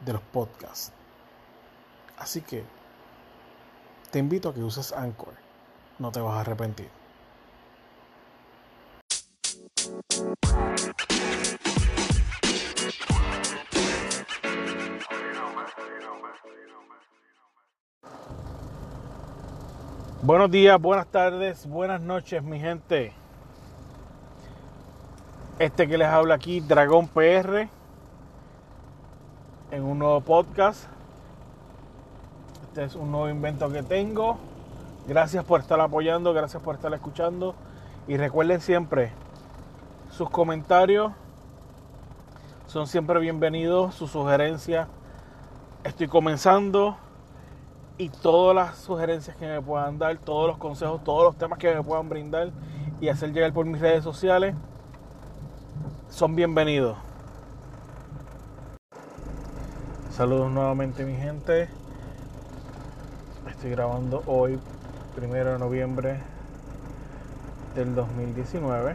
de los podcasts. Así que te invito a que uses Anchor. No te vas a arrepentir. Buenos días, buenas tardes, buenas noches, mi gente. Este que les habla aquí, Dragón PR en un nuevo podcast. Este es un nuevo invento que tengo. Gracias por estar apoyando, gracias por estar escuchando. Y recuerden siempre, sus comentarios son siempre bienvenidos, sus sugerencias. Estoy comenzando y todas las sugerencias que me puedan dar, todos los consejos, todos los temas que me puedan brindar y hacer llegar por mis redes sociales son bienvenidos. Saludos nuevamente mi gente. Estoy grabando hoy, primero de noviembre del 2019.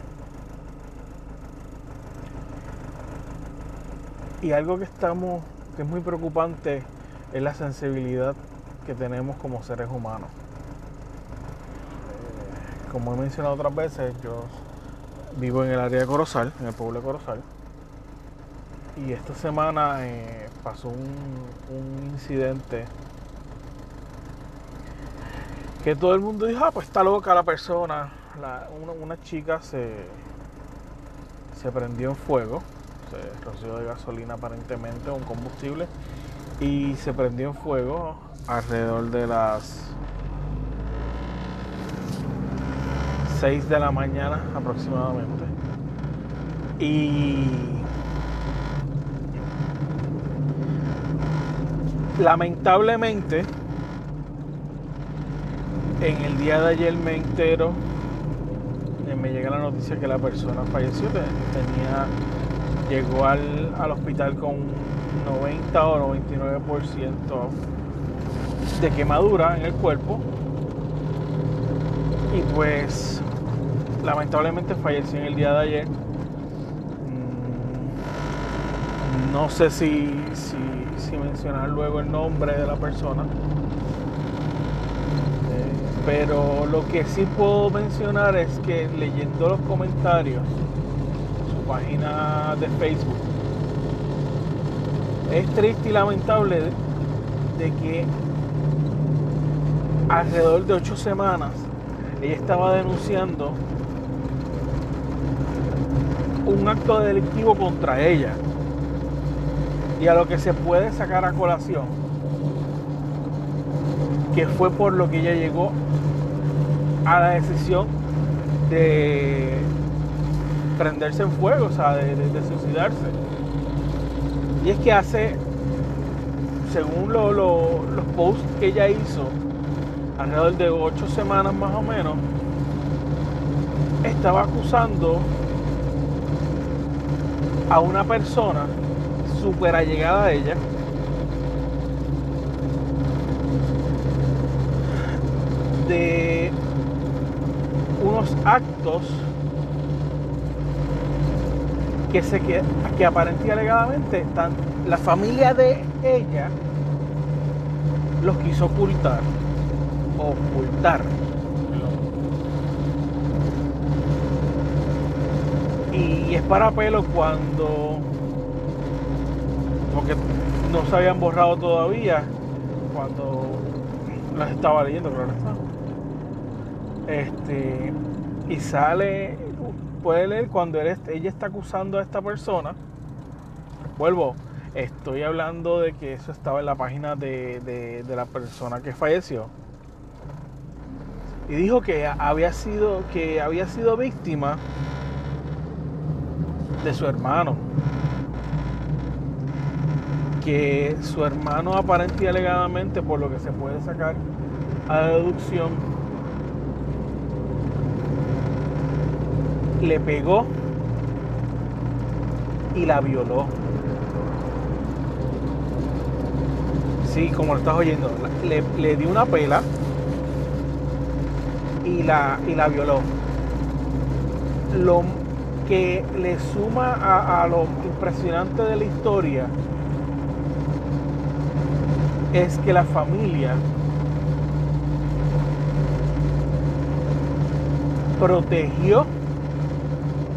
Y algo que estamos, que es muy preocupante, es la sensibilidad que tenemos como seres humanos. Como he mencionado otras veces, yo vivo en el área de Corozal, en el pueblo de Corozal. Y esta semana eh, pasó un, incidente que todo el mundo dijo, ah, pues está loca la persona. una, chica se, se prendió en fuego, se roció de gasolina aparentemente, un combustible, y se prendió en fuego alrededor de las 6 de la mañana aproximadamente. Y Lamentablemente, en el día de ayer me entero, eh, me llega la noticia que la persona falleció, tenía, llegó al, al hospital con 90 o 99% de quemadura en el cuerpo y pues lamentablemente falleció en el día de ayer. No sé si, si mencionar luego el nombre de la persona. Eh, pero lo que sí puedo mencionar es que leyendo los comentarios, su página de Facebook, es triste y lamentable de, que alrededor de ocho semanas ella estaba denunciando un acto delictivo contra ella y a lo que se puede sacar a colación, que fue por lo que ella llegó a la decisión de prenderse en fuego, o sea, de, suicidarse. Y es que hace, según los posts que ella hizo, alrededor de ocho semanas más o menos, estaba acusando a una persona súper allegada a ella. De unos actos que se que, que aparentemente alegadamente tan, la familia de ella los quiso ocultar ocultar y es para pelo cuando no se habían borrado todavía cuando las estaba leyendo claro está. Este y sale puede leer cuando ella está acusando a esta persona. Vuelvo estoy hablando de que eso estaba en la página de, de, de la persona que falleció. Y dijo que había sido que había sido víctima de su hermano. Que su hermano aparente y alegadamente, por lo que se puede sacar a deducción, le pegó y la violó. Sí, como lo estás oyendo, le, le dio una pela y la, y la violó. Lo, que le suma a, lo impresionante de la historia es que la familia protegió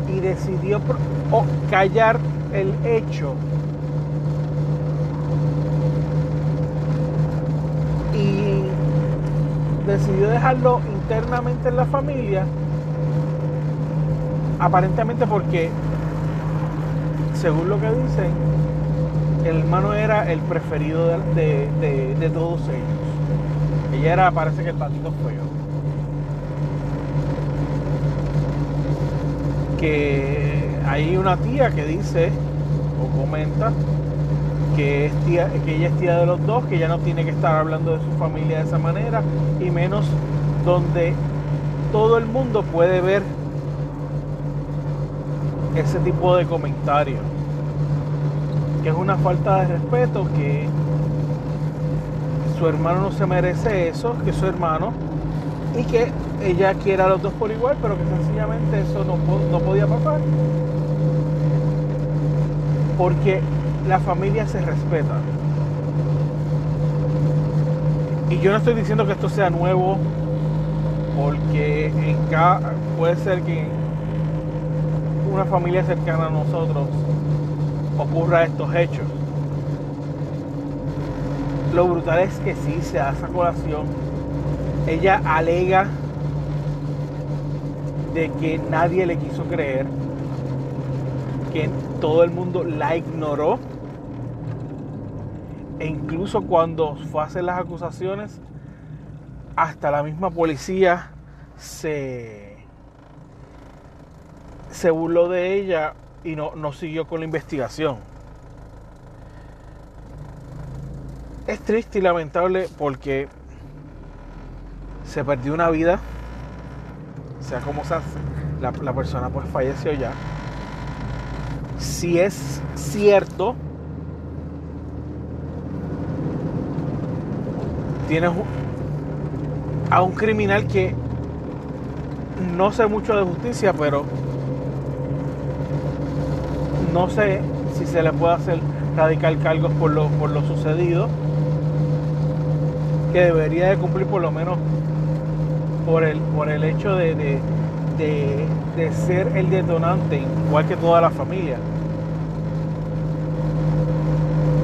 y decidió callar el hecho. Y decidió dejarlo internamente en la familia aparentemente porque, según lo que dicen, el hermano era el preferido de, todos ellos. Ella era, parece que el patito feo. Que hay una tía que dice o comenta que, es tía, que ella es tía de los dos, que ella no tiene que estar hablando de su familia de esa manera, y menos donde todo el mundo puede ver ese tipo de comentarios. Que es una falta de respeto, que su hermano no se merece eso, que su hermano, y que ella quiera a los dos por igual, pero que sencillamente eso no, no podía pasar. Porque la familia se respeta. Y yo no estoy diciendo que esto sea nuevo, porque en cada, puede ser que una familia cercana a nosotros ocurra estos hechos. Lo brutal es que sí se hace esa colación. Ella alega de que nadie le quiso creer, que todo el mundo la ignoró. E incluso cuando fue a hacer las acusaciones, hasta la misma policía se se burló de ella y no, no siguió con la investigación. Es triste y lamentable porque se perdió una vida, sea como sea, la, la persona pues falleció ya. Si es cierto, tienes a un criminal que no sé mucho de justicia, pero no sé si se le puede hacer radical cargos por lo, por lo sucedido, que debería de cumplir por lo menos por el, por el hecho de, de, ser el detonante, igual que toda la familia,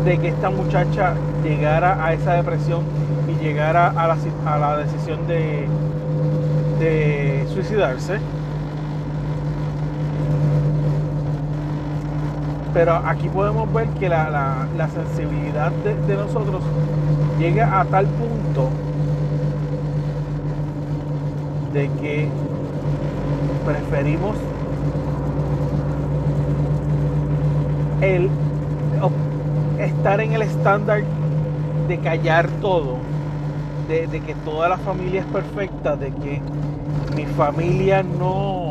de que esta muchacha llegara a esa depresión y llegara a la, a la decisión de, de suicidarse Pero aquí podemos ver que la, sensibilidad de, nosotros llega a tal punto de que preferimos el estar en el estándar de callar todo, de, de, que toda la familia es perfecta, de que mi familia no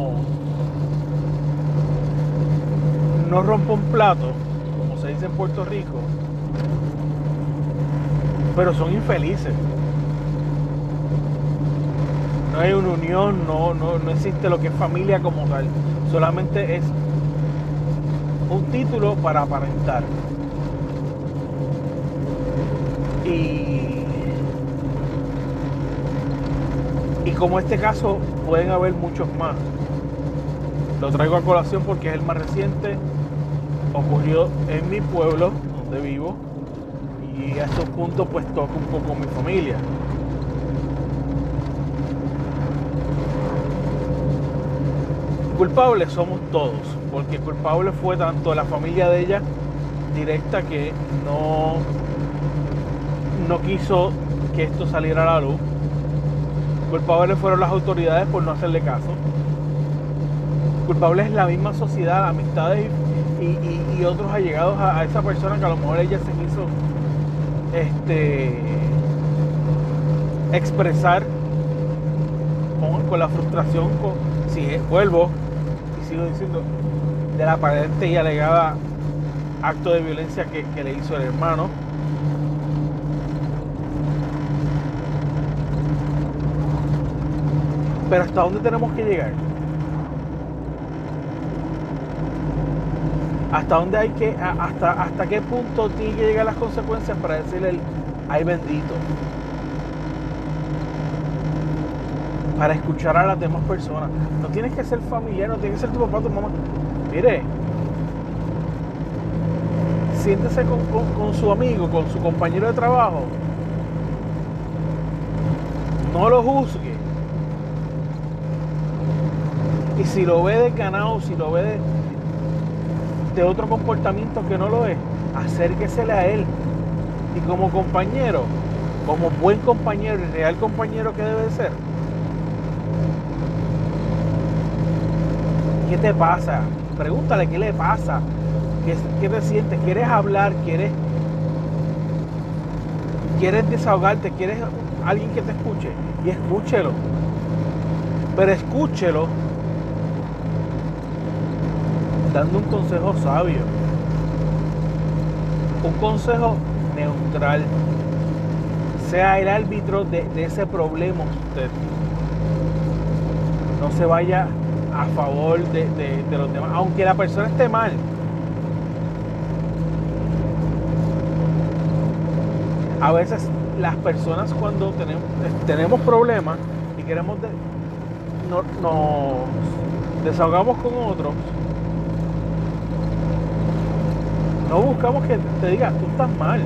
no rompa un plato, como se dice en Puerto Rico, pero son infelices. No hay una unión, no, no, no existe lo que es familia como tal. Solamente es un título para aparentar. Y, y como este caso pueden haber muchos más. Lo traigo a colación porque es el más reciente. Ocurrió en mi pueblo, donde vivo. Y a estos puntos pues toca un poco mi familia. Culpables somos todos, porque culpable fue tanto la familia de ella directa que no, no quiso que esto saliera a la luz. Culpables fueron las autoridades por no hacerle caso. Culpable es la misma sociedad, amistades y, otros allegados a, esa persona que a lo mejor ella se quiso este, expresar con, la frustración, con, si vuelvo, sigo diciendo, de la aparente y alegada acto de violencia que le hizo el hermano. Pero ¿hasta dónde tenemos que llegar? ¿Hasta dónde hay que, hasta, hasta qué punto tiene que llegar las consecuencias para decirle el ay bendito? para escuchar a las demás personas. No tienes que ser familiar, no tienes que ser tu papá, tu mamá. Mire, siéntese con, su amigo, con su compañero de trabajo. No lo juzgue. Y si lo ve de ganado, si lo ve de, de otro comportamiento que no lo es, acérquesele a él. Y como compañero, como buen compañero y real compañero que debe ser, ¿Qué te pasa? Pregúntale qué le pasa. ¿Qué, te sientes? ¿Quieres hablar? ¿Quieres, ¿Quieres desahogarte? ¿Quieres alguien que te escuche? Y escúchelo. Pero escúchelo dando un consejo sabio. Un consejo neutral. Sea el árbitro de, ese problema. No se vaya a favor de, los demás, aunque la persona esté mal. A veces las personas cuando tenemos, tenemos problemas y queremos nos desahogamos con otros, no buscamos que te diga, tú estás mal.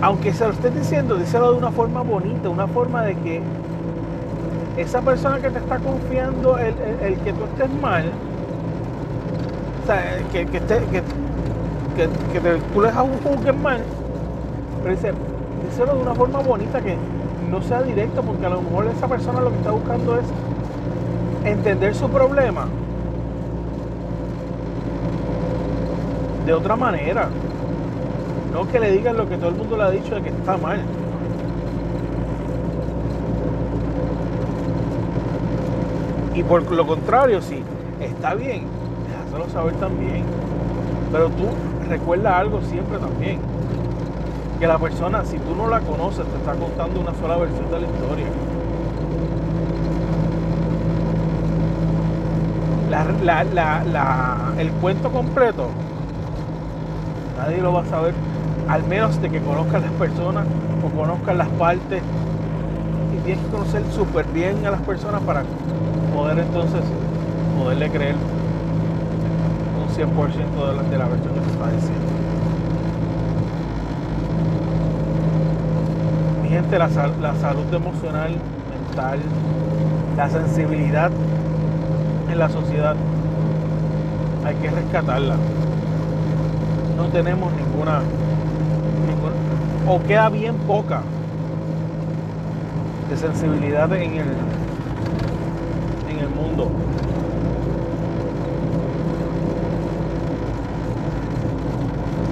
Aunque se lo esté diciendo, díselo de una forma bonita, una forma de que esa persona que te está confiando el, que tú estés mal, o sea, que, que, esté, que, que, tú le juzgues mal, pero dice, díselo de una forma bonita que no sea directo, porque a lo mejor esa persona lo que está buscando es entender su problema de otra manera. No que le digan lo que todo el mundo le ha dicho de que está mal. Y por lo contrario, si está bien, déjaselo saber también. Pero tú recuerda algo siempre también. Que la persona, si tú no la conoces, te está contando una sola versión de la historia. el cuento completo, nadie lo va a saber, al menos de que conozcan las personas o conozcan las partes. Y tienes que conocer súper bien a las personas para poder entonces poderle creer un 100% de la, de la versión que se está diciendo. Mi gente, la, la salud emocional, mental, la sensibilidad en la sociedad, hay que rescatarla. No tenemos ninguna, o queda bien poca de sensibilidad en el el mundo.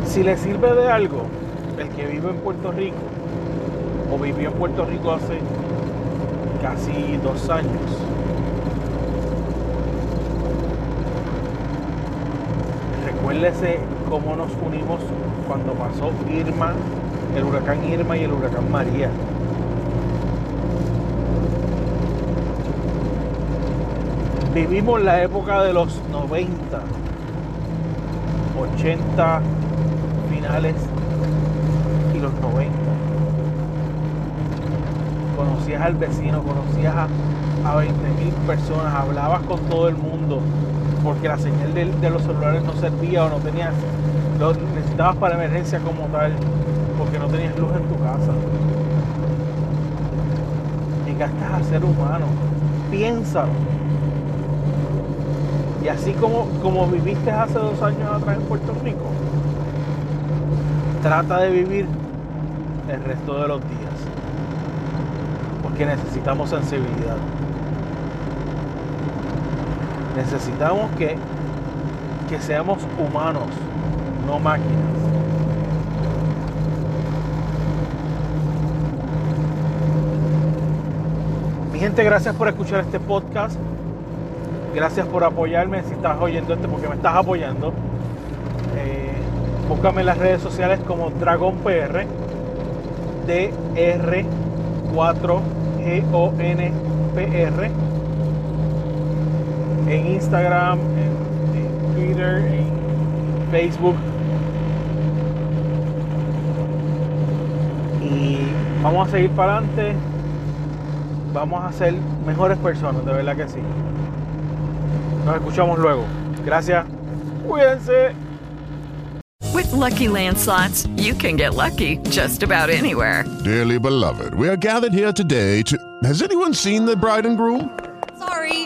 Si le sirve de algo el que vive en Puerto Rico o vivió en Puerto Rico hace casi dos años, Acuérdese cómo nos unimos cuando pasó Irma, el huracán Irma y el huracán María. Vivimos la época de los 90, 80, finales y los 90. Conocías al vecino, conocías a, a 20 mil personas, hablabas con todo el mundo, porque la señal de, los celulares no servía o no tenías, lo necesitabas para emergencia como tal, porque no tenías luz en tu casa. Llegaste a ser humano, piénsalo. Y así como, como viviste hace dos años atrás en Puerto Rico, trata de vivir el resto de los días. Porque necesitamos sensibilidad. Necesitamos que, que seamos humanos, no máquinas. Mi gente, gracias por escuchar este podcast. Gracias por apoyarme. Si estás oyendo este, porque me estás apoyando. Eh, búscame en las redes sociales como DragonPR. DR4GONPR. En Instagram, en, en Twitter, en Facebook. Y vamos a seguir para adelante. Vamos a ser mejores personas, de verdad que sí. Nos escuchamos luego. Gracias. Cuídense. With Lucky Land slots, you can get lucky just about anywhere. Dearly beloved, we are gathered here today to. Has anyone seen the bride and groom? Sorry,